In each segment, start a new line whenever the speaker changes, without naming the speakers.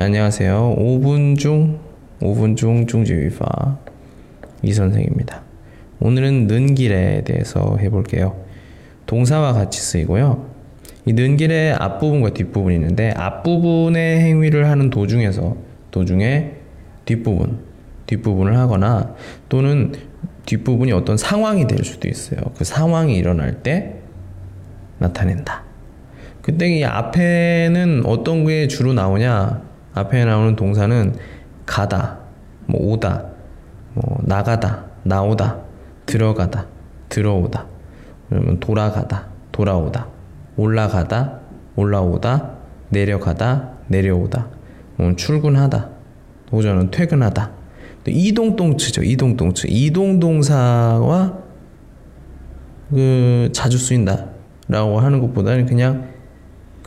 안녕하세요. 5분 중 5분 중 중지위파 이 선생입니다. 오늘은 는 길에 대해서 해볼게요. 동사와 같이 쓰이고요. 이 는 길의 앞부분과 뒷부분이 있는데 앞부분의 행위를 하는 도중에서 도중에 뒷부분 뒷부분을 하거나 또는 뒷부분이 어떤 상황이 될 수도 있어요. 그 상황이 일어날 때 나타낸다. 그때 이 앞에는 어떤 게 주로 나오냐? 앞에 나오는 동사는 가다, 뭐 오다, 뭐 나가다, 나오다, 들어가다, 들어오다, 그러면 돌아가다, 돌아오다, 올라가다, 올라오다, 내려가다, 내려오다, 뭐 출근하다, 오전은 퇴근하다. 이동동치죠. 이동동치. 이동동사와 그 자주 쓰인다라고 하는 것보다는 그냥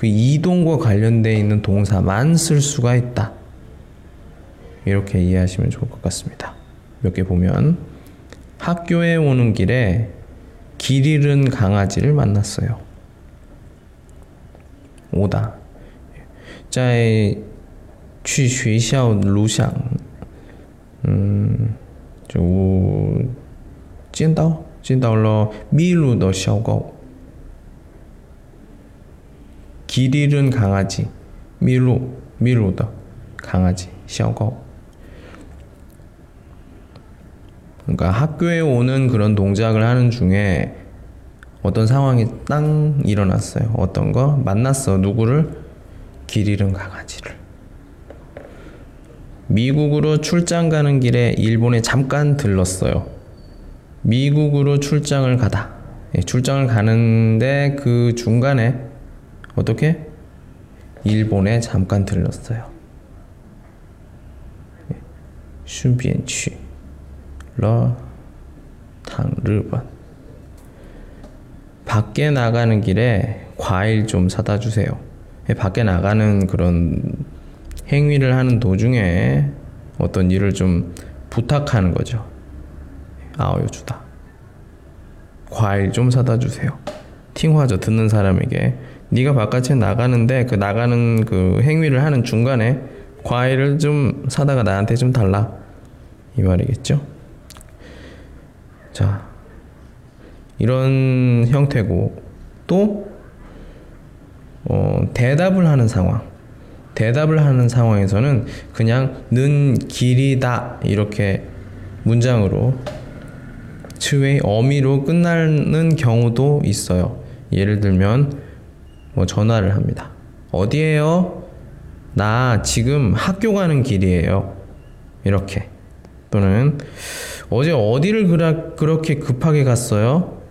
그 이동과 관련되어 있는 동사만 쓸 수가 있다. 이렇게 이해하시면 좋을 것 같습니다. 몇 개 보면 학교에 오는 길에 길 잃은 강아지를 만났어요. 오다. 在去学校路上，嗯，就见到见到了迷路的小狗。 길 잃은 강아지, 미루, 미루다, 강아지, 샤고. 그러니까 학교에 오는 그런 동작을 하는 중에 어떤 상황이 땅 일어났어요. 어떤 거 만났어. 누구를? 길 잃은 강아지를. 미국으로 출장 가는 길에 일본에 잠깐 들렀어요. 미국으로 출장을 가다. 예, 출장을 가는데 그 중간에 어떻게? 일본에 잠깐 들렀어요. 예. 슌비엔취 러당 르번 밖에 나가는 길에 과일 좀 사다 주세요. 예, 밖에 나가는 그런 행위를 하는 도중에 어떤 일을 좀 부탁하는 거죠. 아오요 주다. 과일 좀 사다 주세요. 팅화죠. 듣는 사람에게 네가 바깥에 나가는데 그 나가는 그 행위를 하는 중간에 과일을 좀 사다가 나한테 좀 달라 이 말이겠죠. 자 이런 형태고 또 어, 대답을 하는 상황. 대답을 하는 상황에서는 그냥 는 길이다 이렇게 문장으로 츠웨이 어미로 끝나는 경우도 있어요. 예를 들면 뭐 전화를 합니다. 어디에요? 나 지금 학교 가는 길이에요. 이렇게. 또는 어제 어디를 그라, 그렇게 급하게 갔어요?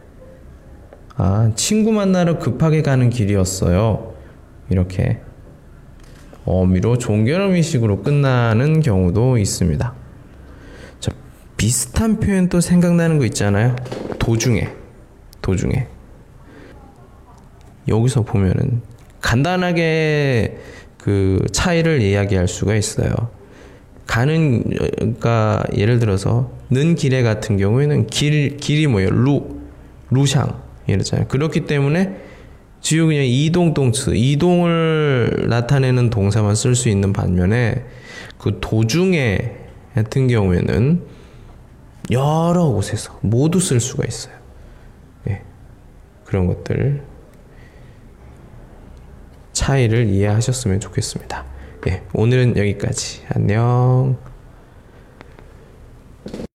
아, 친구 만나러 급하게 가는 길이었어요. 이렇게. 어미로 종결어미식으로 끝나는 경우도 있습니다. 자, 비슷한 표현 또 생각나는 거 있잖아요. 도중에. 도중에. 여기서 보면은 간단하게 그 차이를 이야기할 수가 있어요. 가는 그러니까 예를 들어서 는 길에 같은 경우에는 길 길이 뭐예요? 루 루샹 이러잖아요. 그렇기 때문에 지우 그냥 이동 동츠 이동을 나타내는 동사만 쓸 수 있는 반면에 그 도중에 같은 경우에는 여러 곳에서 모두 쓸 수가 있어요. 예. 그런 것들 차이를 이해하셨으면 좋겠습니다. 예, 오늘은 여기까지. 안녕.